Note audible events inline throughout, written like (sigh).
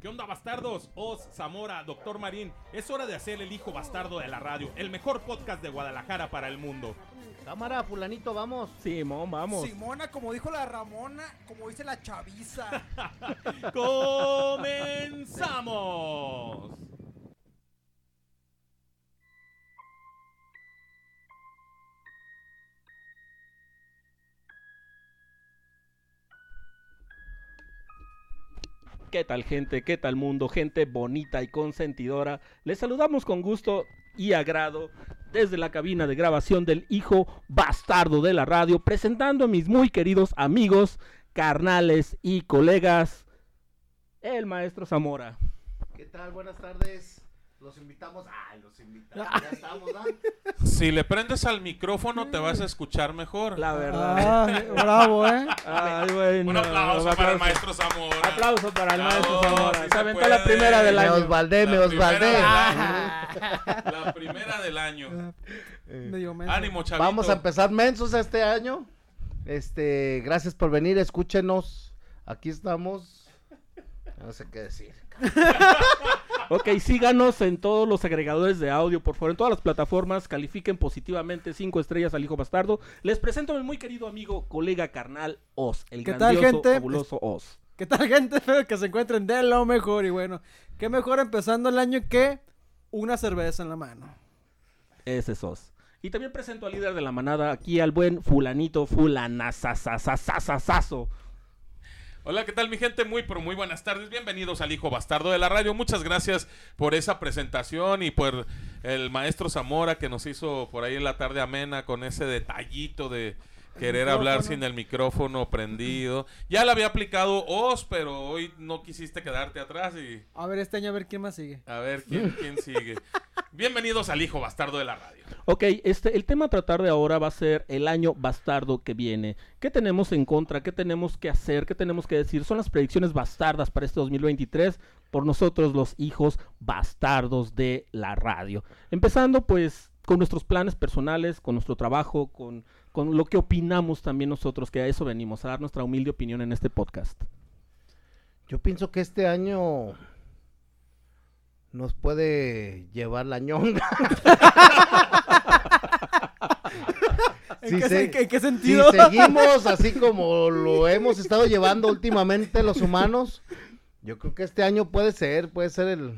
¿Qué onda, bastardos? Oz, Zamora, Doctor Marín. Es hora de hacer el hijo bastardo de la radio, el mejor podcast de Guadalajara para el mundo. Cámara, fulanito, vamos. Simón, vamos. Simona, como dijo la Ramona, como dice la chaviza. (laughs) ¡Comenzamos! ¿Qué tal gente? ¿Qué tal mundo? Gente bonita y consentidora. Les saludamos con gusto y agrado desde la cabina de grabación del hijo bastardo de la radio, presentando a mis muy queridos amigos, carnales y colegas, el maestro Zamora. ¿Qué tal? Buenas tardes. Los invitamos. Ah, los invitamos. Ya estamos, ¿ah? Si le prendes al micrófono te vas a escuchar mejor. La verdad. Ah, bravo, ¿eh? Ay, bueno, Un aplauso para el maestro Zamora. Aplauso para el maestro Zamora. sí Se aventó puede. la primera del Me año. Osvaldé, me La Osvaldé. primera del Ah. año. (laughs) La primera del año. Medio menso. Ánimo, chavito. Vamos a empezar mensos este año. Este, gracias por venir, escúchenos. Aquí estamos. No sé qué decir. (laughs) Ok, síganos en todos los agregadores de audio, por favor, en todas las plataformas, califiquen positivamente cinco estrellas al hijo bastardo. Les presento a mi muy querido amigo, colega carnal Oz, el ¿Qué tal, grandioso, gente? fabuloso Oz. ¿Qué tal, gente? (laughs) Espero que se encuentren de lo mejor. Y bueno, qué mejor empezando el año que una cerveza en la mano. Ese es Oz. Y también presento al líder de la manada, aquí al buen fulanito, fulanazazazazazazo. Hola, ¿qué tal mi gente? Muy, pero muy buenas tardes. Bienvenidos al Hijo Bastardo de la Radio. Muchas gracias por esa presentación y por el maestro Zamora que nos hizo por ahí en la tarde amena con ese detallito de querer hablar sin el micrófono prendido. Ya le había aplicado Oz, pero hoy no quisiste quedarte atrás y A ver, este año a ver quién más sigue. a ver quién, quién sigue. Bienvenidos al Hijo Bastardo de la Radio. Ok, este, el tema a tratar de ahora va a ser el año bastardo que viene. ¿Qué tenemos en contra? ¿Qué tenemos que hacer? ¿Qué tenemos que decir? Son las predicciones bastardas para este 2023 por nosotros los hijos bastardos de la radio. Empezando pues con nuestros planes personales, con nuestro trabajo, con, con lo que opinamos también nosotros, que a eso venimos, a dar nuestra humilde opinión en este podcast. Yo pienso que este año nos puede llevar la ñonga. (laughs) ¿En, Si qué, se- en qué- en qué Si sentido? seguimos (laughs) así como lo hemos estado llevando últimamente los humanos, yo creo que este año puede ser, puede ser el...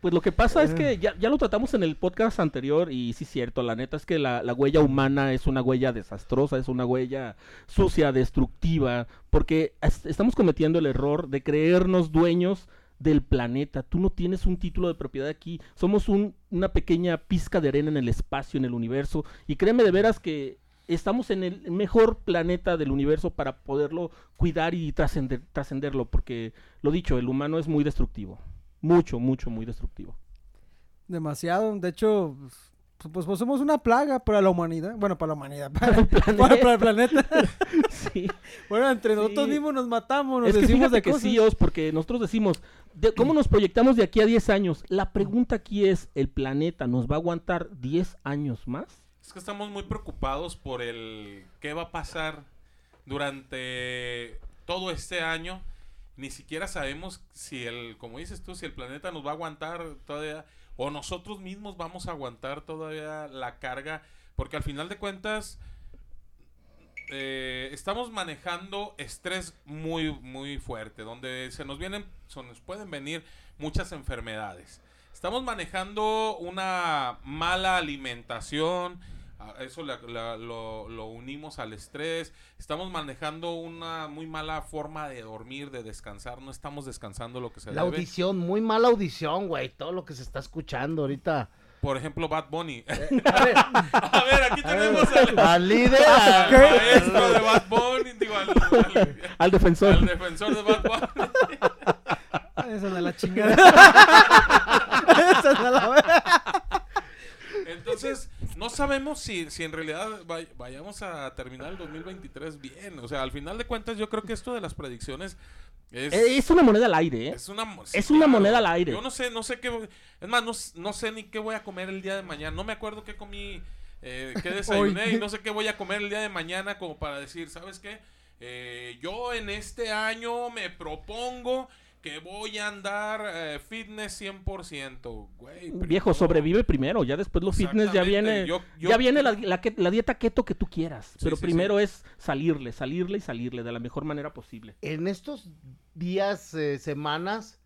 Pues lo que pasa es que ya, ya lo tratamos en el podcast anterior y sí es cierto, la neta es que la, la huella humana es una huella desastrosa, es una huella sucia, destructiva, porque es- estamos cometiendo el error de creernos dueños del planeta. Tú no tienes un título de propiedad aquí, somos un- una pequeña pizca de arena en el espacio, en el universo, y créeme de veras que estamos en el mejor planeta del universo para poderlo cuidar y trascender- trascenderlo, porque lo dicho, el humano es muy destructivo. Mucho, mucho, muy destructivo. Demasiado. De hecho, pues, pues, pues somos una plaga para la humanidad. Bueno, para la humanidad. (laughs) Para, el planeta. para el planeta. (laughs) Sí. Bueno, entre nosotros Sí. mismos nos matamos, nos Es que decimos de que cosas. sí, Os, porque nosotros decimos, de- ¿cómo nos proyectamos de aquí a 10 años? La pregunta aquí es, ¿el planeta nos va a aguantar 10 años más? Es que estamos muy preocupados por el qué va a pasar durante todo este año. Ni siquiera sabemos si el, como dices tú, si el planeta nos va a aguantar todavía o nosotros mismos vamos a aguantar todavía la carga, porque al final de cuentas eh, estamos manejando estrés muy muy fuerte, donde se nos vienen, se nos pueden venir muchas enfermedades. Estamos manejando una mala alimentación, a eso la- la- lo, lo unimos al estrés. Estamos manejando una muy mala forma de dormir, de descansar. No estamos descansando lo que se La debe. audición, muy mala audición, güey, todo lo que se está escuchando ahorita. Por ejemplo, Bad Bunny. (laughs) A ver, a ver, aquí tenemos al, al líder, al maestro de Bad Bunny, digo, al, al- Al defensor. al defensor de Bad Bunny. (laughs) Esa es de la chingada. (laughs) Esa es de la. Entonces, no sabemos si, si en realidad vay- vayamos a terminar el 2023 bien. O sea, al final de cuentas, yo creo que esto de las predicciones es. Eh, Es una moneda al aire, ¿eh? Es una, Es una moneda al aire. Yo no sé, no sé qué. Es más, no, no sé ni qué voy a comer el día de mañana. No me acuerdo qué comí, eh, qué (laughs) desayuné y no sé qué voy a comer el día de mañana como para decir, ¿sabes qué? Eh, yo en este año me propongo que voy a andar eh, fitness 100%. Güey, Viejo, sobrevive primero, ya después los fitness ya viene, yo- yo- ya viene la, (laughs) la que- la dieta keto que tú quieras, pero sí, primero es salirle, salirle y salirle de la mejor manera posible. En estos días, eh, semanas,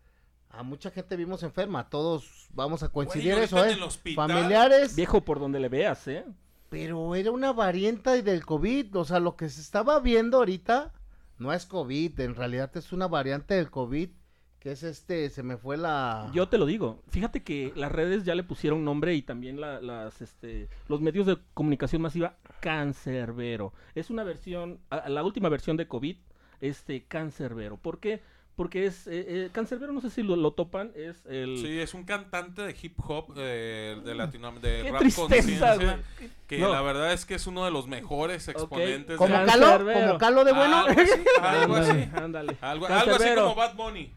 a mucha gente vimos enferma. Todos vamos a coincidir Güey, eso, ¿eh? hospital- Familiares. Viejo, por donde le veas, ¿eh? Pero era una variante del COVID. O sea, lo que se estaba viendo ahorita no es COVID. En realidad es una variante del COVID. Que es este, se me fue la... Yo te lo digo, fíjate que las redes ya le pusieron nombre y también la- las, este, los medios de comunicación masiva, cancerbero. Es una versión, a- la última versión de COVID, este, cancerbero. ¿Por qué? Porque es, eh, eh, cancerbero, no sé si lo, lo topan, es el... Sí, es un cantante de hip hop eh, de Latinoamérica, de Qué rap tristeza, conciencia, que No. la verdad es que es uno de los mejores exponentes. ¿Como de- Calo? Cancerbero. ¿Como Calo de bueno? Algo así, algo así. Ándale, ándale. Algo, algo así como Bad Bunny.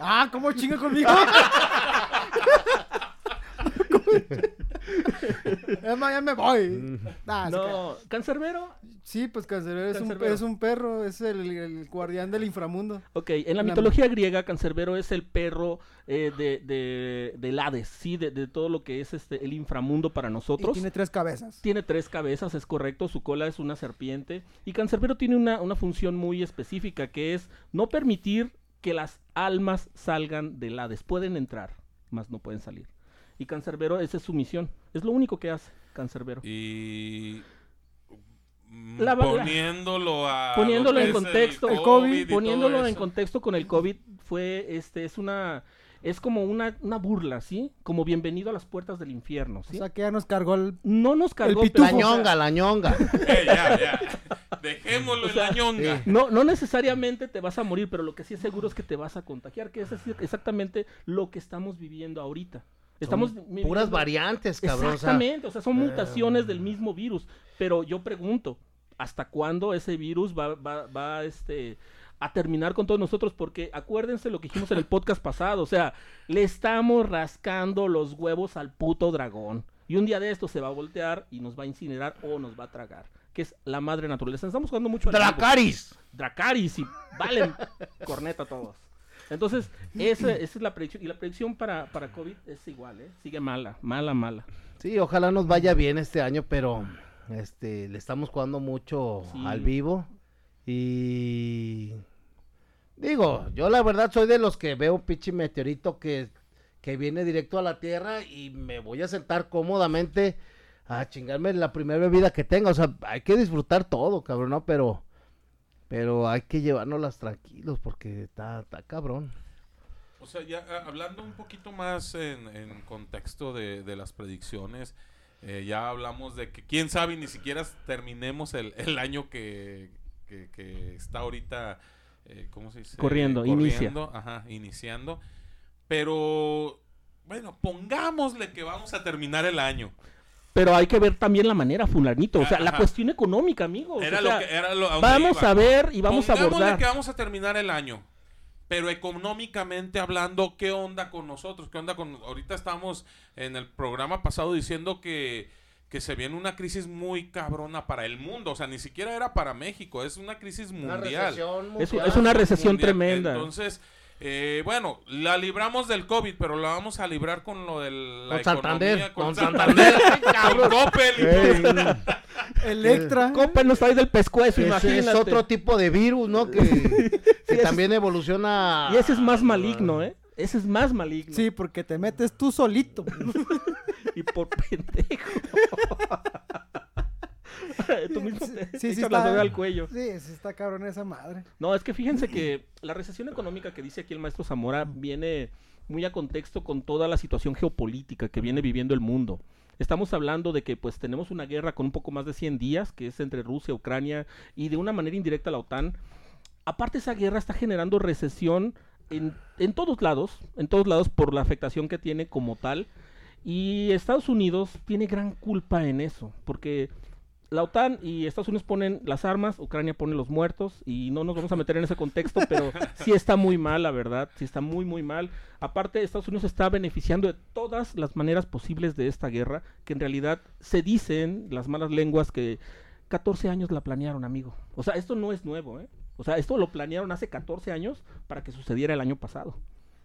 Ah, ¿cómo chinga conmigo? (laughs) es más, ya me voy. Nah, se crea. No, cancerbero, Sí, pues Cancerbero es un, es un perro, es el, el guardián del inframundo. Ok, en la La- mitología griega, Cancerbero es el perro eh, de, de, del Hades, sí, de, de todo lo que es este el inframundo para Y nosotros. tiene tres cabezas. Tiene tres cabezas, es correcto, su cola es una serpiente. Y Cancerbero tiene una, una función muy específica, que es no permitir que las almas salgan del Hades. Pueden entrar, mas no pueden salir. Y Cancerbero, esa es su misión. Es lo único que hace Cancerbero. Y La- la- poniéndolo a poniéndolo en contexto, el el COVID poniéndolo en contexto con el COVID fue este es una es como una, una burla, ¿sí? Como bienvenido a las puertas del infierno, O ¿sí? sea que ya nos cargó el... no nos cargó pitufo. La ñonga, la ñonga. (laughs) Eh, ya, ya. Dejémoslo O en la ñonga. sí. No, no necesariamente te vas a morir, pero lo que sí es seguro es que te vas a contagiar, que es exactamente lo que estamos viviendo ahorita. Estamos Son viviendo- puras variantes, cabrón. Exactamente, o sea, son mutaciones del mismo virus. Pero yo pregunto, ¿hasta cuándo ese virus va, va, va este, a terminar con todos nosotros? Porque acuérdense lo que dijimos en el podcast pasado, o sea, le estamos rascando los huevos al puto dragón. Y un día de esto se va a voltear y nos va a incinerar o nos va a tragar. Que es la madre naturaleza. Estamos jugando mucho. Dracaris. Dracaris y valen (laughs) corneta todos. Entonces, esa, esa es la predicción. Y la predicción para, para COVID es igual, ¿eh? Sigue mala, mala, mala. Sí, ojalá nos vaya bien este año, pero este le estamos jugando mucho Sí. al vivo y digo, yo la verdad soy de los que veo un pinche meteorito que que viene directo a la Tierra y me voy a sentar cómodamente a chingarme la primera bebida que tenga, o sea, hay que disfrutar todo, cabrón, ¿no? Pero pero hay que llevárnoslas tranquilos porque está, está cabrón. O sea, ya ah, hablando un poquito más en, en contexto de, de las predicciones, eh, ya hablamos de que quién sabe, ni siquiera terminemos el, el año que, que- que está ahorita, eh, ¿cómo se dice? Corriendo, inicia. Ajá, iniciando. Pero, bueno, pongámosle que vamos a terminar el año. Pero hay que ver también la manera, fulanito. O sea, la cuestión económica, amigos. Era o lo que era lo, a vamos iba. a ver y vamos a Pongámosle abordar. que vamos a terminar el año. Pero económicamente hablando, ¿qué onda con nosotros? ¿Qué onda con ahorita estamos en el programa pasado diciendo que que se viene una crisis muy cabrona para el mundo, o sea, ni siquiera era para México, es una crisis mundial. Es, es una recesión mundial. tremenda. Entonces, eh, bueno, la libramos del COVID, pero la vamos a librar con lo de la Con Santander, economía, con Santander, (laughs) con Coppel Electra. Coppel nos trae del pescuezo, imagínate. es otro tipo de virus, ¿no? Que, (laughs) que también evoluciona. Y ese es más maligno, ¿eh? Ese es más maligno. Sí, porque te metes tú solito. (laughs) Y por pendejo. (laughs) Tú mismo te Sí, sí echas la está- soga al cuello. Sí, sí está cabrón esa madre. No, es que fíjense que la recesión económica que dice aquí el maestro Zamora viene muy a contexto con toda la situación geopolítica que viene viviendo el mundo. Estamos hablando de que pues tenemos una guerra con un poco más de 100 días, que es entre Rusia, Ucrania y de una manera indirecta la OTAN. Aparte esa guerra está generando recesión en, en todos lados, en todos lados por la afectación que tiene como tal. Y Estados Unidos tiene gran culpa en eso, porque la OTAN y Estados Unidos ponen las armas, Ucrania pone los muertos, y no nos vamos a meter en ese contexto, pero (laughs) sí está muy mal, la verdad, sí está muy, muy mal. Aparte, Estados Unidos está beneficiando de todas las maneras posibles de esta guerra, que en realidad se dicen las malas lenguas que 14 años la planearon, amigo. O sea, esto no es nuevo, ¿eh? O sea, esto lo planearon hace 14 años para que sucediera el año pasado.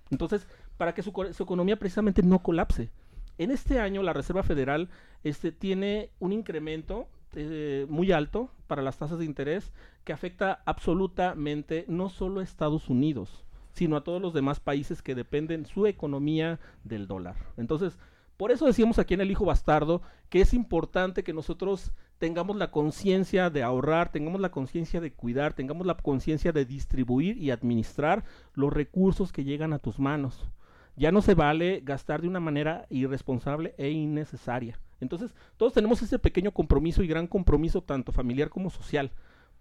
Entonces, para que su, co- su economía precisamente no colapse. En este año la Reserva Federal este, tiene un incremento eh, muy alto para las tasas de interés que afecta absolutamente no solo a Estados Unidos, sino a todos los demás países que dependen su economía del dólar. Entonces, por eso decíamos aquí en El Hijo Bastardo que es importante que nosotros tengamos la conciencia de ahorrar, tengamos la conciencia de cuidar, tengamos la conciencia de distribuir y administrar los recursos que llegan a tus manos. Ya no se vale gastar de una manera irresponsable e innecesaria. Entonces, todos tenemos ese pequeño compromiso y gran compromiso, tanto familiar como social,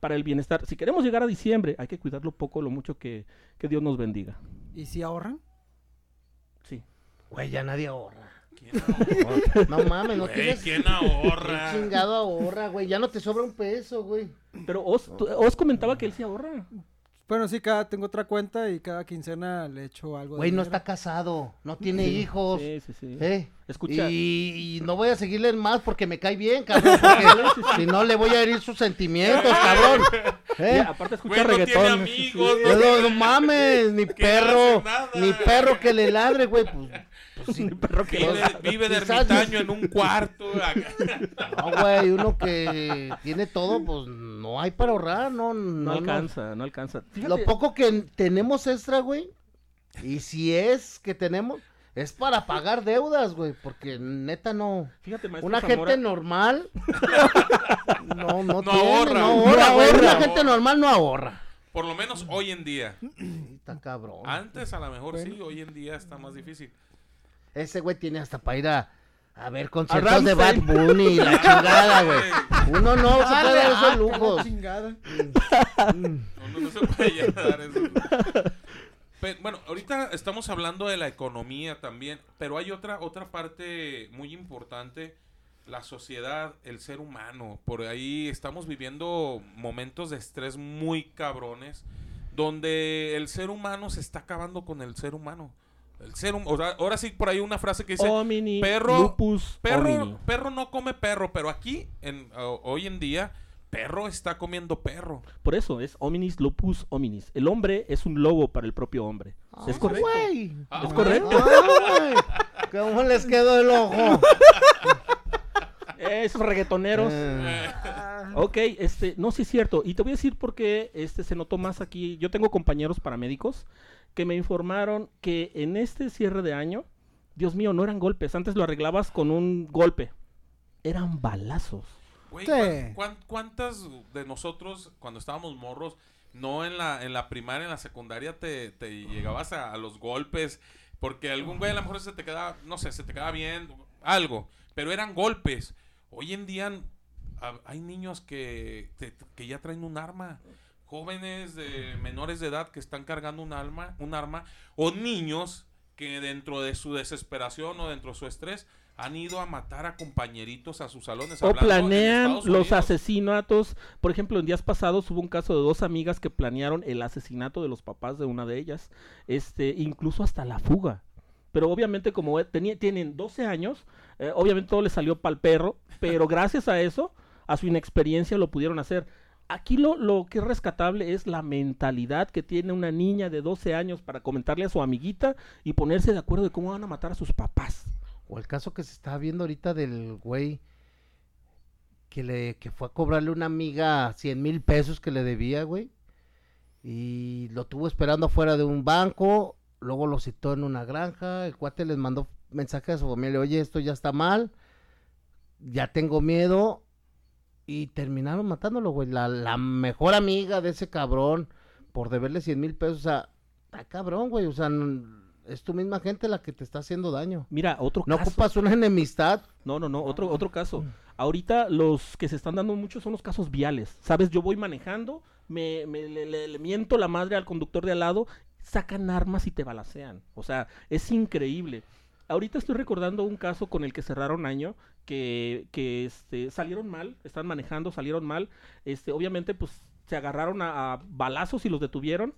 para el bienestar. Si queremos llegar a diciembre, hay que cuidarlo poco, lo mucho que, que Dios nos bendiga. ¿Y si ahorran? Sí. Güey, ya nadie ahorra. ¿Quién ahorra? No mames, no Güey, tienes... ¿quién ahorra? ¿Qué chingado ahorra, güey? Ya no te sobra un peso, güey. Pero Os, tú- Os comentaba que él se ahorra. Bueno, sí, cada, tengo otra cuenta y cada quincena le echo algo Güey, no dinero. está casado, no tiene hijos. Sí, sí, sí. ¿eh? Escucha. Y, y no voy a seguirle más porque me cae bien, cabrón. Porque (laughs) si no le voy a herir sus sentimientos, cabrón. ¿Eh? Ya, aparte escucha Güey, no tiene reggaetón. amigos, sí, no No, tiene- no mames, ni perro, ni perro que le ladre, güey. Pues, pues sí, perro que Vive, vive de (laughs) ermitaño en un cuarto. (laughs) No, güey, uno que tiene todo, pues no hay para ahorrar, no, no, No no. alcanza, no alcanza. Lo poco que tenemos extra, güey, y si es que tenemos, es para pagar deudas, güey, porque neta no. fíjate, maestro Una Zamora, gente normal (laughs) no, no, No tiene, ahorra. no ahorra, No güey. ahorra. Una gente normal no ahorra. Por lo menos hoy en día. Está cabrón. Antes a lo mejor sí, hoy en día está más difícil. Ese güey tiene hasta para ir a, a ver conciertos de Bad. Bunny y la (laughs) chingada, güey. Uno no se puede dar esos Ah, lujos. No, se puede dar eso. Pe- bueno, ahorita estamos hablando de la economía también, pero hay otra, otra parte muy importante, la sociedad, el ser humano. Por ahí estamos viviendo momentos de estrés muy cabrones, donde el ser humano se está acabando con el ser humano. El ser hum- o sea, ahora sí por ahí una frase que dice, perro- lupus, perro, perro no come perro, pero aquí, en, o- hoy en día, perro está comiendo perro. Por eso es hominis lupus hominis. El hombre es un lobo para el propio hombre. es Ah, correcto. güey. Ah, Es güey. correcto. Ay, ¿Cómo les quedó el ojo? (laughs) Esos reggaetoneros. Eh, Ok, este, no, sí es cierto. Y te voy a decir por qué este, se notó más aquí. Yo tengo compañeros paramédicos que me informaron que en este cierre de año, Dios mío, no eran golpes. Antes lo arreglabas con un golpe. Eran balazos. Güey, Sí. ¿cuán- cuán- ¿cuántas de nosotros cuando estábamos morros, no en la, en la primaria, en la secundaria, te, te llegabas a, a los golpes? Porque algún güey a lo mejor se te quedaba, no sé, se te quedaba bien, algo, pero eran golpes. Hoy en día a- hay niños que, te- que ya traen un arma. Jóvenes de menores de edad que están cargando un arma, un arma, o niños que dentro de su desesperación o dentro de su estrés han ido a matar a compañeritos a sus salones. O planean los asesinatos. Por ejemplo, en días pasados hubo un caso de dos amigas que planearon el asesinato de los papás de una de ellas. Este, incluso hasta la fuga. Pero obviamente como eh, tenía- tienen 12 años, eh, obviamente todo les salió pa'l perro, pero (laughs) gracias a eso, a su inexperiencia lo pudieron hacer. Aquí lo, lo que es rescatable es la mentalidad que tiene una niña de 12 años para comentarle a su amiguita y ponerse de acuerdo de cómo van a matar a sus papás. O el caso que se está viendo ahorita del güey que le que fue a cobrarle una amiga 100 mil pesos que le debía, güey. Y lo tuvo esperando afuera de un banco, luego lo citó en una granja, el cuate les mandó mensaje a su familia, oye, esto ya está mal, ya tengo miedo, y terminaron matándolo, güey. La, la mejor amiga de ese cabrón, por deberle 100 mil pesos, o sea, está cabrón, güey, o sea, es tu misma gente la que te está haciendo daño. Mira, otro No caso. ocupas una enemistad. No, no, no, otro, otro caso. Ahorita los que se están dando mucho son los casos viales. Sabes, yo voy manejando, me, me- le, le- le miento la madre al conductor de al lado, sacan armas y te balacean. O sea, es increíble. Ahorita estoy recordando un caso con el que cerraron año, que, que este, salieron mal, están manejando, salieron mal. Este, obviamente, pues se agarraron a, a balazos y los detuvieron.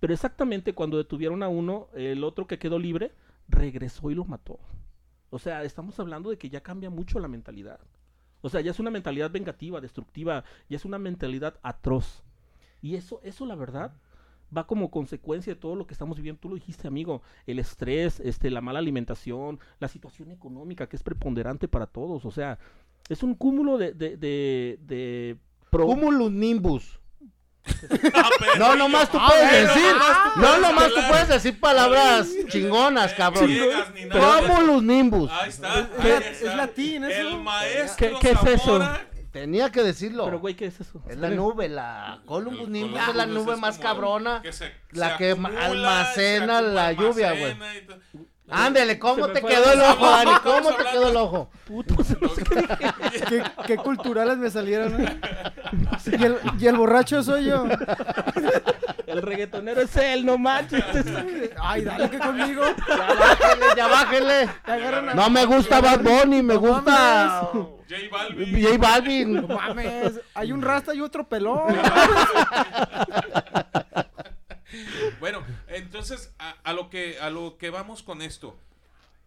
Pero exactamente cuando detuvieron a uno, el otro que quedó libre, regresó y lo mató. O sea, estamos hablando de que ya cambia mucho la mentalidad. O sea, ya es una mentalidad vengativa, destructiva, ya es una mentalidad atroz. Y eso, eso la verdad, va como consecuencia de todo lo que estamos viviendo. Tú lo dijiste, amigo, el estrés, este, la mala alimentación, la situación económica que es preponderante para todos. O sea, es un cúmulo de, de, de, de pro- Cumulus nimbus. Ah, No, nomás tú Ah, puedes pero decir. tú No, nomás tú hablar. puedes decir palabras chingonas, cabrón. Ciegas ni nada de eso. Cumulus nimbus. Ahí está. Es- ahí es- está. es latín eso. El maestro ¿Qué- qué es eso? Tenía que decirlo. Pero, güey, ¿qué es eso? Es la nube, la Columbus nimbus es la nube es más cabrona. que se- la se que acumula, almacena la lluvia, güey. Ándele, ¿cómo te quedó el ojo. Dani? ¿Cómo te quedó el ojo? Sé qué. ¿Qué, qué culturales me salieron. (laughs) Y, el, y el borracho soy yo. (laughs) El reggaetonero es él, no manches. Ay, dale que conmigo. Ya bájele, ya bájele. Te agarran a- No me gusta Bad Bunny, me No gusta J Balvin. J Balvin. No mames. Hay un rasta y otro pelón. (laughs) Bueno, entonces a, a lo que a lo que vamos con esto.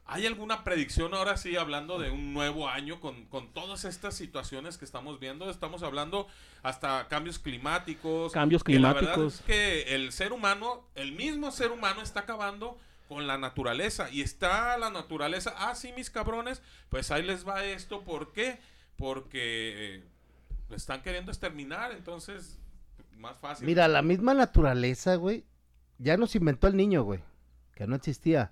¿Hay alguna predicción ahora sí hablando de un nuevo año con, con todas estas situaciones que estamos viendo? Estamos hablando hasta cambios climáticos. Cambios que la verdad climáticos. es que el ser humano, el mismo ser humano está acabando con la naturaleza. Y está la naturaleza, ah, sí, mis cabrones, pues ahí les va esto. ¿Por qué? Porque eh, lo están queriendo exterminar, entonces, más fácil. Mira, la misma naturaleza, güey, ya nos inventó el niño, güey, que no existía.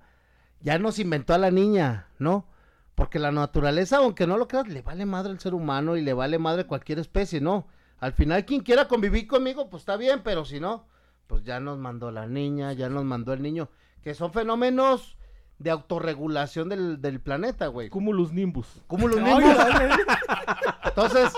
Ya nos inventó a la niña, ¿no? Porque la naturaleza, aunque no lo creas, le vale madre al ser humano y le vale madre cualquier especie, ¿no? Al final, quien quiera convivir conmigo, pues está bien, pero si no, pues ya nos mandó la niña, ya nos mandó el niño, que son fenómenos de autorregulación del, del planeta, güey. Cumulus nimbus. Cúmulos Ay, nimbus. Entonces,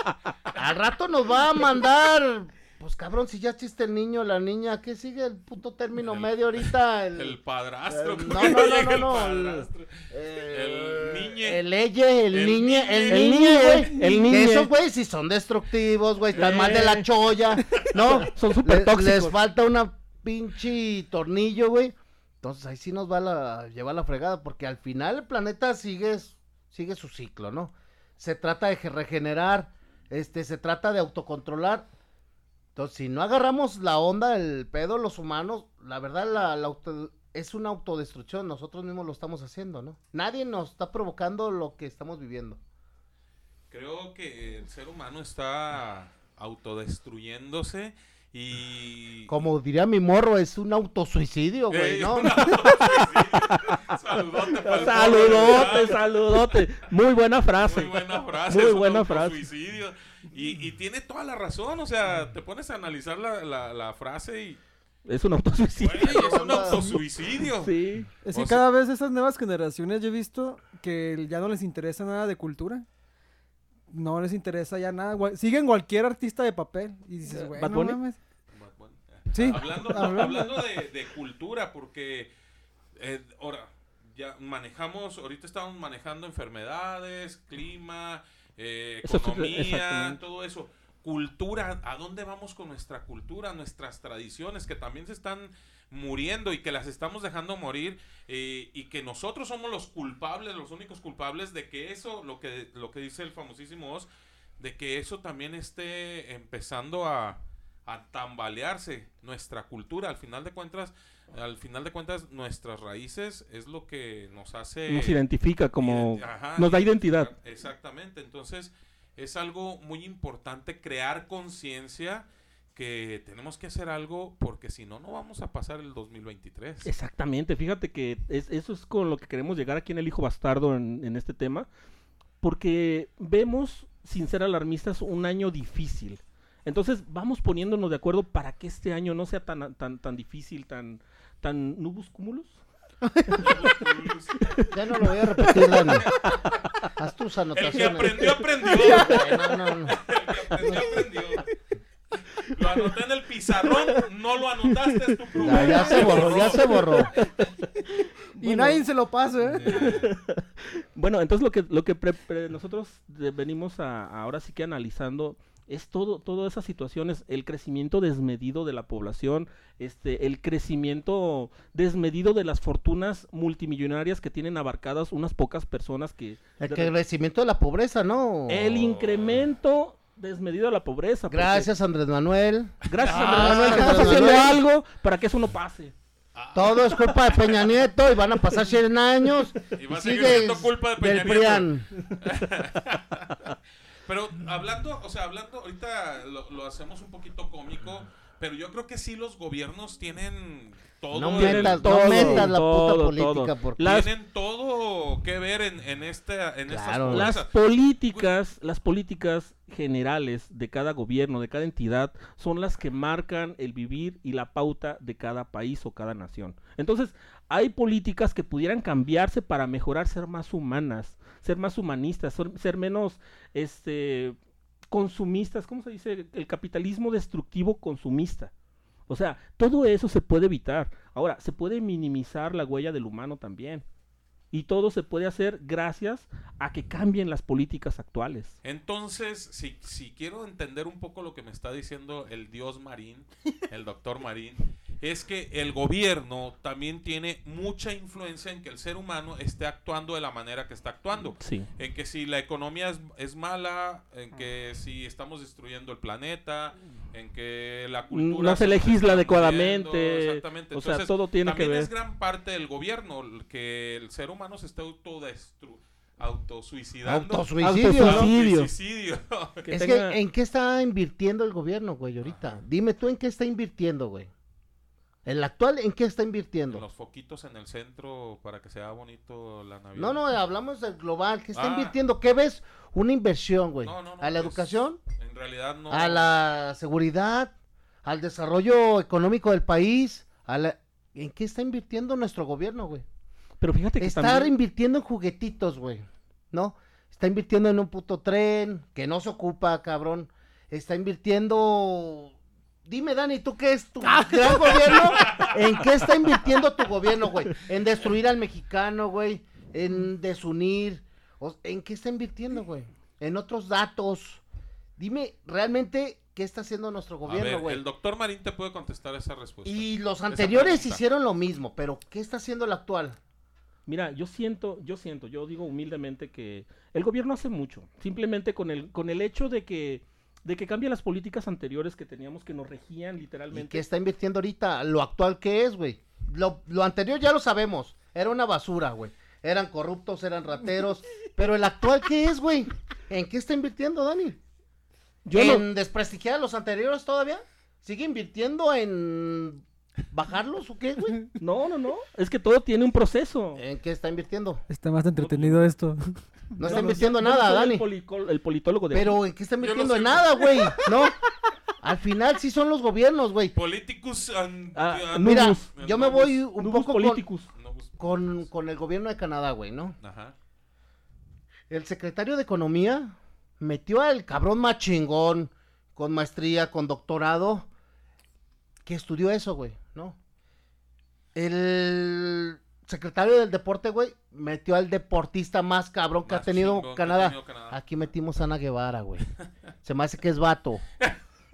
al rato nos va a mandar. Pues cabrón, si ya existe el niño, la niña, ¿qué sigue el puto término El- medio ahorita? El, (laughs) El padrastro. Eh, ¿cómo no, no, no, no, el no, el- padrastro? eh, el niñe. El elle, el, El niñe, niñe. el El niñe, güey. el niñe. esos, güey, si son destructivos, güey, están mal de la Eh. cholla, ¿no? (laughs) Son súper Les- tóxicos. Les falta una pinche tornillo, güey. Entonces ahí sí nos va a la, lleva la fregada, porque al final el planeta sigue, sigue su ciclo, ¿no? Se trata de ge- regenerar, este, se trata de autocontrolar. Entonces, si no agarramos la onda, el pedo, los humanos, la verdad, la, la auto- es una autodestrucción. Nosotros mismos lo estamos haciendo, ¿no? Nadie nos está provocando lo que estamos viviendo. Creo que el ser humano está autodestruyéndose y... Como diría mi morro, es un autosuicidio, güey, Ey, ¿no? Saludote pa'l Saludote, saludote. Muy buena frase. Muy buena frase. Muy buena frase. Y, y tiene toda la razón, o sea, te pones a analizar la, la, la frase y... Es un autosuicidio. Güey, es un autosuicidio. Sí. Es O que sea- cada vez esas nuevas generaciones yo he visto que ya no les interesa nada de cultura. No les interesa ya nada. Siguen cualquier artista de papel. Y dices, güey, ¿Bad no mames. Sí. Hablando, Hablando. hablando de, de cultura, porque eh, ahora ya manejamos, ahorita estamos manejando enfermedades, clima, eh, economía, todo eso. Cultura, ¿a dónde vamos con nuestra cultura, nuestras tradiciones que también se están muriendo y que las estamos dejando morir eh, y que nosotros somos los culpables, los únicos culpables de que eso, lo que, lo que dice el famosísimo Oz, de que eso también esté empezando a, a tambalearse nuestra cultura. Al final de cuentas, al final de cuentas, nuestras raíces es lo que nos hace Nos identifica como... ajá, Nos da identidad. Exactamente. Entonces, es algo muy importante crear conciencia que tenemos que hacer algo porque si no, no vamos a pasar el 2023. Exactamente, fíjate que es- eso es con lo que queremos llegar aquí en El Hijo Bastardo en, en este tema, porque vemos, sin ser alarmistas, un año difícil. Entonces vamos poniéndonos de acuerdo para que este año no sea tan, tan, tan difícil, tan, tan nubus cúmulos. (laughs) Ya no lo voy a repetir, Dani. Haz tus El que anotaciones. aprendió, aprendió. (laughs) Eh, no, no, no. El que aprendió, aprendió. Lo anoté en el pizarrón, no lo anotaste, es tu Ya, problema. ya se borró, ya se borró. Y Bueno. nadie se lo pasa, ¿eh? Bueno, entonces lo que, lo que pre- pre- nosotros venimos a, ahora sí que analizando es todo, todas esas situaciones, el crecimiento desmedido de la población, este, el crecimiento desmedido de las fortunas multimillonarias que tienen abarcadas unas pocas personas que... El crecimiento de la pobreza, ¿no? El incremento desmedido de la pobreza. porque- Gracias, Andrés Manuel. Gracias, Ah, Andrés Manuel, que estás haciendo Manuel. algo para que eso no pase. Todo es culpa de Peña Nieto y van a pasar 100 años. Y va a y seguir sigue siendo culpa de Peña Nieto. (laughs) Pero hablando, o sea, hablando, ahorita lo, lo hacemos un poquito cómico, pero yo creo que sí los gobiernos tienen todo. No el- metas, todo, no metas la todo, puta política. todo. Porque... Las- tienen todo que ver en, en, esta, en Claro. estas Las políticas, las políticas generales de cada gobierno, de cada entidad, son las que marcan el vivir y la pauta de cada país o cada nación. Entonces, hay políticas que pudieran cambiarse para mejorar, ser más humanas, ser más humanistas, ser, ser menos, este, consumistas, ¿cómo se dice? El capitalismo destructivo consumista. O sea, todo eso se puede evitar. Ahora, se puede minimizar la huella del humano también. Y todo se puede hacer gracias a que cambien las políticas actuales. Entonces, si, si quiero entender un poco lo que me está diciendo el dios Marín, el doctor Marín, es que el gobierno también tiene mucha influencia en que el ser humano esté actuando de la manera que está actuando. Sí. En que si la economía es, es mala, en que si estamos destruyendo el planeta, en que la cultura... No se legisla adecuadamente, Exactamente. o sea, Entonces, todo tiene que también ver. es gran parte del gobierno que el ser humano se está autodestru autosuicidando. Autosuicidio. Autosuicidio. Es que, ¿en qué está invirtiendo el gobierno, güey, ahorita? Dime tú, ¿en qué está invirtiendo, güey? El actual, ¿en qué está invirtiendo? Los foquitos en el centro para que sea bonito la Navidad. No, no, hablamos del global. ¿Qué está Ah. invirtiendo? ¿Qué ves? Una inversión, güey. No, no, no, ¿A la pues, educación? En realidad no. ¿A la seguridad? ¿Al desarrollo económico del país? ¿A la- ¿En qué está invirtiendo nuestro gobierno, güey? Pero fíjate que Está también- invirtiendo en juguetitos, güey. ¿No? Está invirtiendo en un puto tren que no se ocupa, cabrón. Está invirtiendo. Dime, Dani, ¿tú qué es tu (laughs) gran gobierno? ¿En qué está invirtiendo tu gobierno, güey? En destruir al mexicano, güey. En desunir. ¿En qué está invirtiendo, güey? En otros datos. Dime, realmente, ¿qué está haciendo nuestro gobierno, güey? el doctor Marín te puede contestar esa respuesta. Y los anteriores hicieron lo mismo, pero ¿qué está haciendo el actual? Mira, yo siento, yo siento, yo digo humildemente que el gobierno hace mucho. Simplemente con el, con el hecho de que, de que cambie las políticas anteriores que teníamos que nos regían ¿Y literalmente. qué está invirtiendo ahorita? Lo actual que es, güey. Lo, lo anterior ya lo sabemos. Era una basura, güey. Eran corruptos, eran rateros. (laughs) pero el actual qué es, güey. ¿En qué está invirtiendo, Dani? Yo ¿En no- desprestigiar a los anteriores todavía? ¿Sigue invirtiendo en bajarlos o qué, güey? (laughs) No, no, no. Es que todo tiene un proceso. ¿En qué está invirtiendo? Está más entretenido esto. No está invirtiendo no nada, Dani. El, politólogo de Pero ¿en qué está invirtiendo? En nada, güey. (laughs) No. Al final sí son los gobiernos, güey. Politicus. Ah, an- Mira, Nubus. yo me voy un Nubus poco con, políticos. Nubus- con, con el gobierno de Canadá, güey, ¿no? Ajá. El secretario de Economía metió al cabrón más chingón, con maestría, con doctorado, que estudió eso, güey, ¿no? El secretario del deporte, güey, metió al deportista más cabrón que Más ha tenido chingón que ha Canadá. tenido Canadá. Aquí metimos a Ana Guevara, güey. Se me hace que es vato.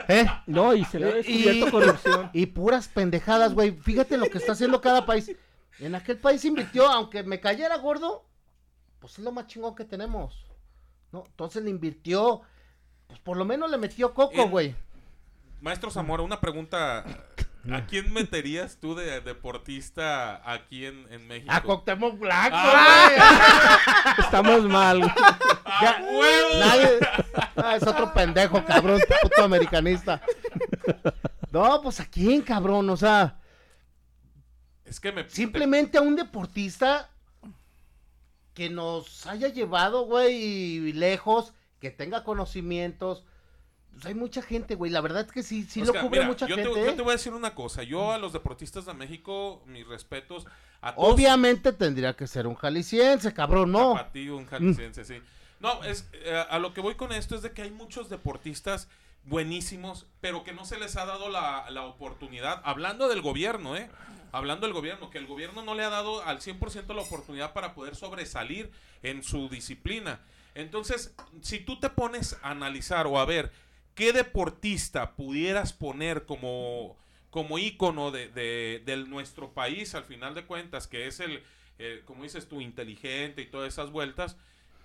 ¿Eh? No, y se le ha descubierto Y- corrupción. Y puras pendejadas, güey. Fíjate lo que está haciendo cada país. En aquel país invirtió, aunque me cayera gordo, pues es lo más chingón que tenemos. ¿No? Entonces le invirtió, pues por lo menos le metió coco, En- güey. Maestro Zamora, una pregunta. ¿A quién meterías tú de deportista aquí en, en México? A Coctemoc Blanco, Ah. (laughs) Estamos mal. güey. ¡Ah, Ya- huevo! Nadie- Ah, es otro pendejo, cabrón, puto americanista. No, pues a quién, cabrón, o sea, Es que me. simplemente a un deportista que nos haya llevado, güey, lejos, que tenga conocimientos. Pues hay mucha gente, güey. La verdad es que sí, sí Oscar, lo cubre mira, mucha yo gente. Te, yo ¿eh? te voy a decir una cosa. Yo a los deportistas de México, mis respetos. A todos, Obviamente tendría que ser un jalisciense, cabrón, no. Tapatío, un jalisciense, sí. No, es, eh, a lo que voy con esto es de que hay muchos deportistas buenísimos, pero que no se les ha dado la, la oportunidad, hablando del gobierno, ¿eh? Hablando del gobierno, que el gobierno no le ha dado al 100% la oportunidad para poder sobresalir en su disciplina. Entonces, si tú te pones a analizar o a ver qué deportista pudieras poner como, como ícono de, de, de nuestro país, al final de cuentas, que es el, como dices tú, inteligente y todas esas vueltas,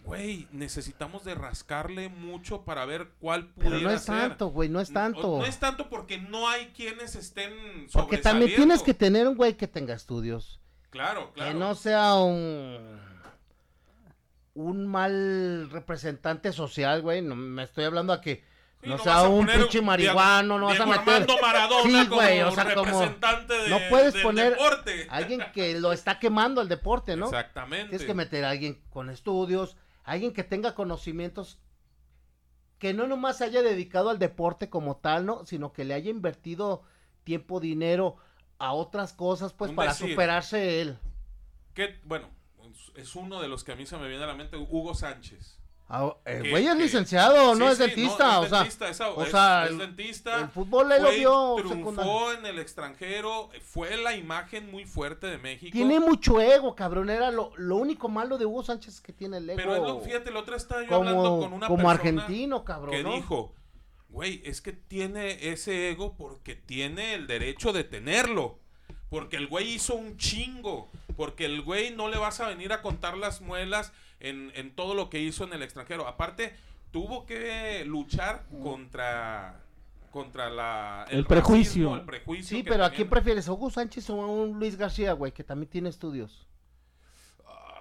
güey, necesitamos de rascarle mucho para ver cuál pudiera Pero no es ser. tanto, güey, no es tanto. No, no es tanto porque no hay quienes estén Porque también tienes que tener un güey que tenga estudios. Claro, claro. Que no sea un un mal representante social, güey. No me estoy hablando a que Sí, no, sea un pinche marihuano, no vas a meter. Armando Maradona Sí, güey, como o sea, como- de, no puedes del poner deporte. Alguien que lo está quemando el deporte, ¿no? Exactamente. Tienes que meter a alguien con estudios, alguien que tenga conocimientos que no nomás se haya dedicado al deporte como tal, ¿no? Sino que le haya invertido tiempo, dinero a otras cosas, pues para decir. superarse él. Que, bueno, es uno de los que a mí se me viene a la mente, Hugo Sánchez. Ah, El Que- güey es que- licenciado, Sí, no es sí, dentista, no, es dentista, o es- sea, es el- dentista. el fútbol él lo vio triunfó en el extranjero, fue la imagen muy fuerte de México. Tiene mucho ego, cabrón. Era lo, lo único malo de Hugo Sánchez es que tiene el ego. Pero es lo- fíjate, la otra estaba yo hablando como, con una como persona argentino, cabrón. que ¿no? dijo, güey, es que tiene ese ego porque tiene el derecho de tenerlo. Porque el güey hizo un chingo. Porque el güey no le vas a venir a contar las muelas en, en todo lo que hizo en el extranjero. Aparte, tuvo que luchar contra contra la El prejuicio. racismo, el prejuicio Sí, que pero ¿a quién prefieres? ¿A Hugo Sánchez o a un Luis García, güey, que también tiene estudios?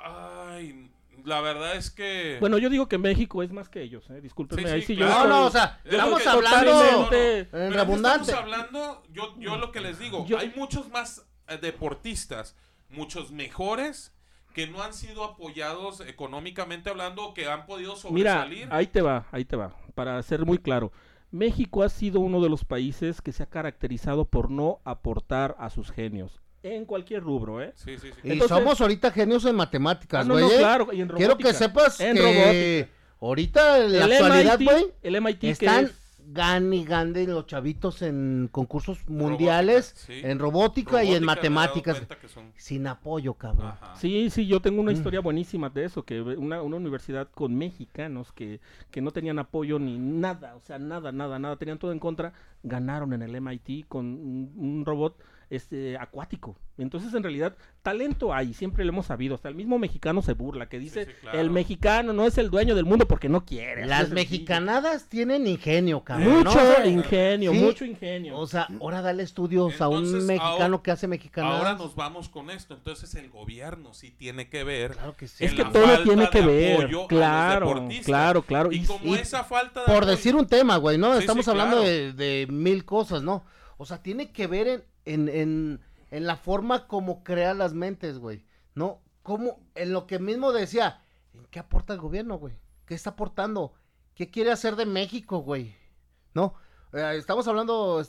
Ay, la verdad es que Bueno, yo digo que México es más que ellos, ¿eh? Discúlpenme, Sí, sí, ahí sí claro. yo No, estoy- no, o sea, estamos que- hablando totalmente- en Pero aquí redundante. Estamos hablando, yo, yo lo que les digo, Yo- hay muchos más eh, deportistas, muchos mejores, que no han sido apoyados económicamente hablando o que han podido Mira, sobresalir. ahí te va, ahí te va. Para ser muy claro, México ha sido uno de los países que se ha caracterizado por no aportar a sus genios. En cualquier rubro, ¿eh? Sí, sí, sí. Y Entonces- somos ahorita genios en Ah, matemáticas, no, güey. no, ¿eh? claro, y en Quiero que robótica. sepas En que robótica. ahorita en la El actualidad, güey, el MIT que están es- gan y gande los chavitos en concursos mundiales, Robótica, sí. en robótica, y en matemáticas. son- Sin apoyo, cabrón. Ajá. Sí, sí, yo tengo una Mm. historia buenísima de eso, que una, una universidad con mexicanos que, que no tenían apoyo ni nada, o sea, nada, nada, nada, tenían todo en contra, ganaron en el MIT con un, un robot este acuático. Entonces, en realidad, talento hay, siempre lo hemos sabido, hasta el mismo mexicano se burla, que dice, sí, claro. el mexicano no es el dueño del mundo porque no quiere. Las sencillo. mexicanadas tienen ingenio, cabrón. Mucho ¿no? O sea, ingenio, sí. mucho ingenio. O sea, ahora dale estudios a un mexicano ahora- que hace mexicanadas. Ahora nos vamos con esto. Entonces el gobierno sí tiene que ver. Claro que sí. es que todo tiene que ver, claro, claro, claro. Y, Y- como y esa falta de Por apoyo- decir un tema, güey, ¿no? Sí, Estamos sí, hablando claro. de, de mil cosas, ¿no? O sea, tiene que ver en, en, en, en la forma como crea las mentes, güey. ¿No? Como, en lo que mismo decía, ¿en qué aporta el gobierno, güey? ¿Qué está aportando? ¿Qué quiere hacer de México, güey? ¿No? Eh, estamos hablando,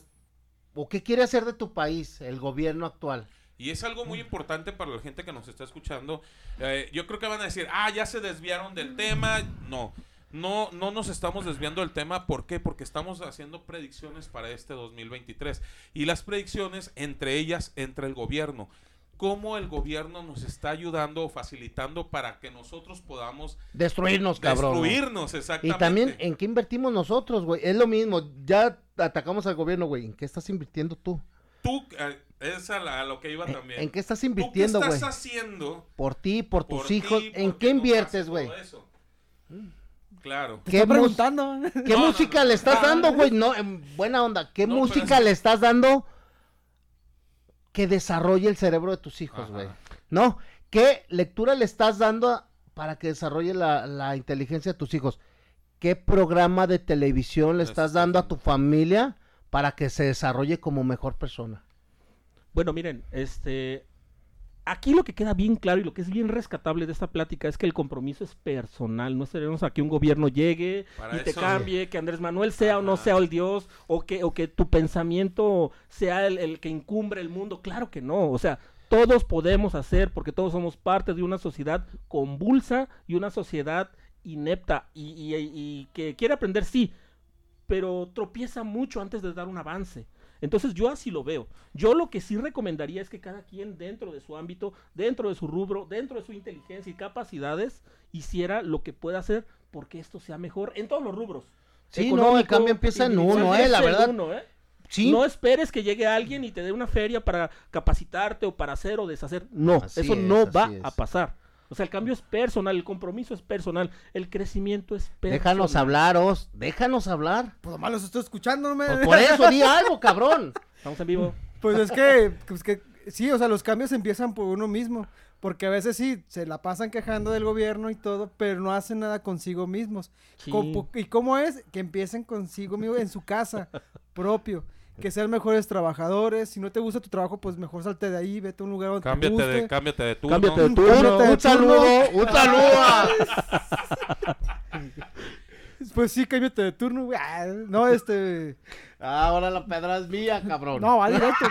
¿o qué quiere hacer de tu país el gobierno actual? Y es algo muy importante para la gente que nos está escuchando. Eh, yo creo que van a decir, ah, ya se desviaron del tema. No, no, no nos estamos desviando del tema. ¿Por qué? Porque estamos haciendo predicciones para este 2023. Y las predicciones, entre ellas, entre el gobierno. Cómo el gobierno nos está ayudando o facilitando para que nosotros podamos Destruirnos, cabrón. ¿no? destruirnos, Y exactamente. también, ¿en qué invertimos nosotros, güey? Es lo mismo, ya atacamos al gobierno, güey. ¿En qué estás invirtiendo tú? Tú, eh, es a, la- a lo que iba ¿En- también. ¿En qué estás ¿Tú qué invirtiendo, güey? estás haciendo Por ti, por tus hijos. ¿En qué no inviertes, güey? eso? Claro. ¿Qué preguntando. ¿Qué No, música no. le estás Ah. dando, güey? No, en buena onda. ¿Qué pero música le estás dando que desarrolle el cerebro de tus hijos, güey? ¿No? ¿Qué lectura le estás dando para que desarrolle la, la inteligencia de tus hijos? ¿Qué programa de televisión le estás dando a tu familia para que se desarrolle como mejor persona? Bueno, miren, este. Aquí lo que queda bien claro y lo que es bien rescatable de esta plática es que el compromiso es personal. No esperemos a que un gobierno llegue Para y te cambie, que Andrés Manuel sea o no sea el Dios, o que, o que tu pensamiento sea el, el que incumbre el mundo. Claro que no. O sea, todos podemos hacer porque todos somos parte de una sociedad convulsa y una sociedad inepta y, y- y que quiere aprender, sí, pero tropieza mucho antes de dar un avance. Entonces yo así lo veo. Yo lo que sí recomendaría es que cada quien dentro de su ámbito, dentro de su rubro, dentro de su inteligencia y capacidades, hiciera lo que pueda hacer porque esto sea mejor en todos los rubros. Sí, no, el cambio empieza en uno, eh, la verdad. uno, eh. Sí, No esperes que llegue alguien y te dé una feria para capacitarte o para hacer o deshacer. No, Así eso es, no va es. a pasar. O sea, el cambio es personal, el compromiso es personal, el crecimiento es personal. déjanos hablar, Os, déjanos hablar. Pues nomás los estoy escuchando, no me... Pues por eso, di algo, cabrón. Estamos en vivo. Pues es que, pues que sí, o sea, los cambios empiezan por uno mismo. Porque a veces sí, se la pasan quejando del gobierno y todo, pero no hacen nada consigo mismos. Sí. ¿Y cómo es? Que empiecen consigo mismo en su casa (laughs) propio. Que sean mejores trabajadores. Si no te gusta tu trabajo, pues mejor salte de ahí, vete a un lugar donde te Cámbiate guste. de, cámbiate de turno. Cámbiate de Un turno. Un, un saludo, un saludo. (laughs) Pues sí, cámbiate de turno, güey. Ah, No, este... Ah, ahora la pedra es mía, cabrón. No, va directo.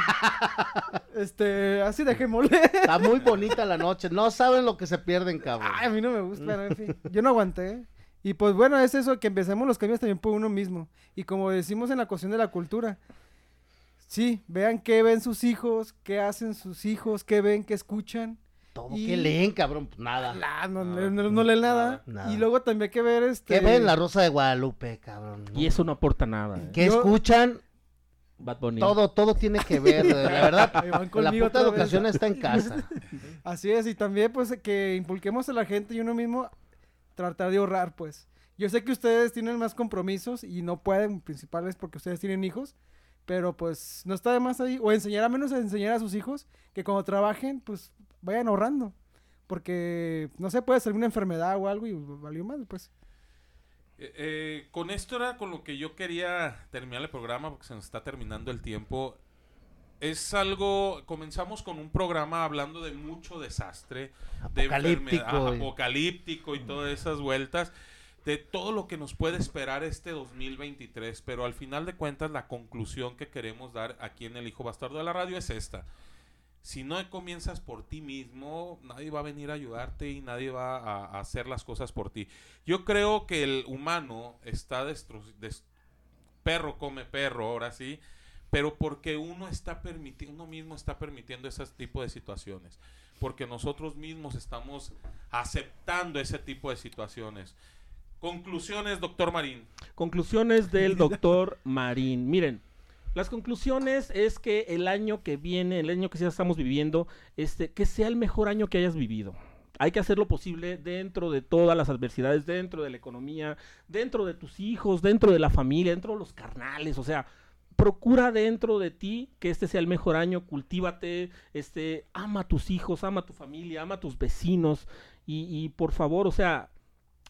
este, así dejémosle. Está muy bonita la noche. No saben lo que se pierden, cabrón. Ay, a mí no me gusta, pero en fin, yo no aguanté. Y pues bueno, es eso, que empecemos los cambios también por uno mismo. Y como decimos en la cuestión de la cultura, sí, vean qué ven sus hijos, qué hacen sus hijos, qué ven, qué escuchan. Todo y- que leen, cabrón. Pues nada. No, Nada, no, no leen nada. nada. Y luego también hay que ver este... ¿Qué ven? La Rosa de Guadalupe, cabrón. Y eso no aporta nada. eh. ¿Qué Yo- escuchan? Bad Bunny. Todo, todo tiene que ver. (laughs) La verdad, la puta vez. educación está en casa. (laughs) Así es, y también pues que inculquemos a la gente y uno mismo tratar de ahorrar, pues. Yo sé que ustedes tienen más compromisos y no pueden, principales porque ustedes tienen hijos, pero pues no está de más ahí, o enseñar a menos a enseñar a sus hijos que cuando trabajen, pues vayan ahorrando, porque no sé, puede salir una enfermedad o algo y valió mal, pues. Eh, eh, con esto era con lo que yo quería terminar el programa porque se nos está terminando el tiempo. Es algo, comenzamos con un programa hablando de mucho desastre, de Apocalíptico, enfermedad, y- apocalíptico y todas esas vueltas, de todo lo que nos puede esperar este 2023, pero al final de cuentas la conclusión que queremos dar aquí en El Hijo Bastardo de la Radio es esta. Si no comienzas por ti mismo, nadie va a venir a ayudarte y nadie va a, hacer las cosas por ti. Yo creo que el humano está destru des- perro come perro, ahora sí, pero porque uno está permitiendo, uno mismo está permitiendo ese tipo de situaciones, porque nosotros mismos estamos aceptando ese tipo de situaciones. Conclusiones, doctor Marín. Conclusiones del (laughs) doctor Marín. Miren, las conclusiones es que el año que viene, el año que ya estamos viviendo, este, que sea el mejor año que hayas vivido. Hay que hacer lo posible dentro de todas las adversidades, dentro de la economía, dentro de tus hijos, dentro de la familia, dentro de los carnales, o sea, procura dentro de ti que este sea el mejor año, cultívate, este, ama a tus hijos, ama a tu familia, ama a tus vecinos y, y por favor, o sea,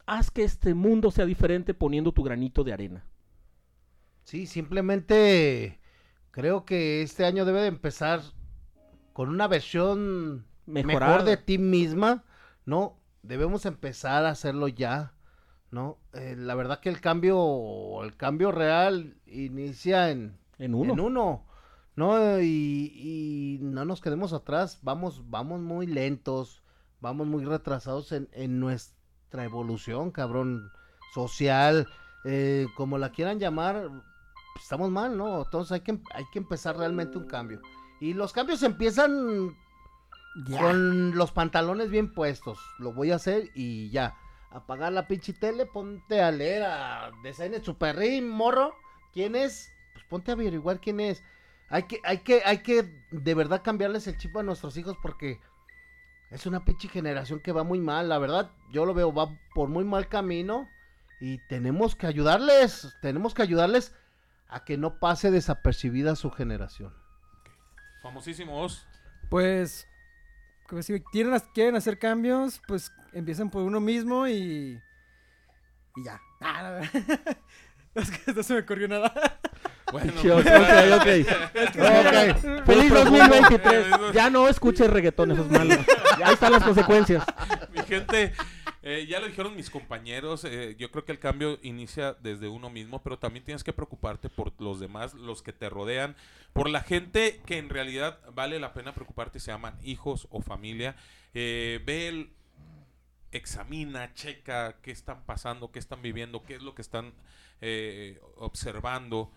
haz que este mundo sea diferente poniendo tu granito de arena. Sí, simplemente creo que este año debe de empezar con una versión mejor de ti misma, ¿no? Debemos empezar a hacerlo ya, ¿no? Eh, la verdad que el cambio, el cambio real inicia en, En uno. en uno, ¿no? Y, y no nos quedemos atrás, vamos, vamos muy lentos, vamos muy retrasados en, en nuestra evolución, cabrón, social, eh, como la quieran llamar, estamos mal, ¿no? Entonces hay que, hay que empezar realmente un cambio. Y los cambios empiezan con los pantalones bien puestos. Lo voy a hacer y ya. Apagar la pinche tele, ponte a leer a Design Superrín, morro. ¿Quién es? Pues ponte a averiguar quién es. Hay que, hay que, hay que de verdad cambiarles el chip a nuestros hijos porque es una pinche generación que va muy mal. La verdad, yo lo veo, va por muy mal camino. Y tenemos que ayudarles, tenemos que ayudarles a que no pase desapercibida su generación. Famosísimos. Pues, como si quieren, quieren hacer cambios, pues empiecen por uno mismo y. Y ya. (laughs) Ah, (laughs) es que no se me ocurrió nada. (laughs) Bueno, Sí, ok, pues, ok. Feliz Pues, 2023. pues, Ya no escuches reggaetón, eso es malo. (laughs) Ahí están las consecuencias. Mi gente, eh, ya lo dijeron mis compañeros, eh, yo creo que el cambio inicia desde uno mismo, pero también tienes que preocuparte por los demás, los que te rodean, por la gente que en realidad vale la pena preocuparte, se llaman hijos o familia. Eh, ve el, examina, checa qué están pasando, qué están viviendo, qué es lo que están eh, observando,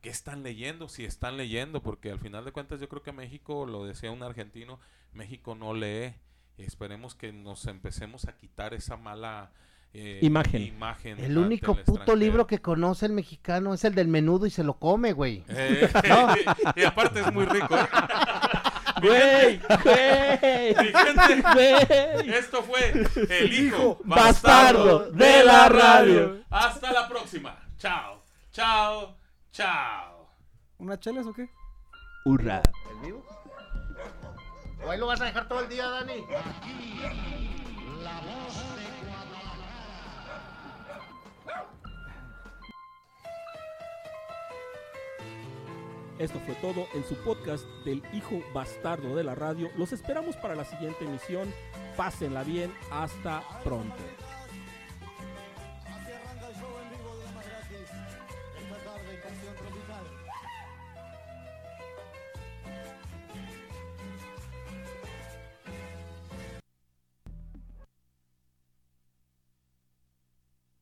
qué están leyendo, si están leyendo, porque al final de cuentas yo creo que México, lo decía un argentino, México no lee. Esperemos que nos empecemos a quitar esa mala eh, Imagen. imagen El único el puto libro que conoce el mexicano es el del menudo y se lo come, güey. Eh, (laughs) y aparte es muy rico. (laughs) Güey, güey, Mi gente, güey. esto fue El Hijo Bastardo de la radio. Hasta la próxima. Chao, chao, chao. ¿Unas chelas o qué? Hurra. ¿El vivo? ¿O ahí lo vas a dejar todo el día, Dani? Esto fue todo en su podcast del hijo bastardo de la radio. Los esperamos para la siguiente emisión. Pásenla bien. Hasta pronto.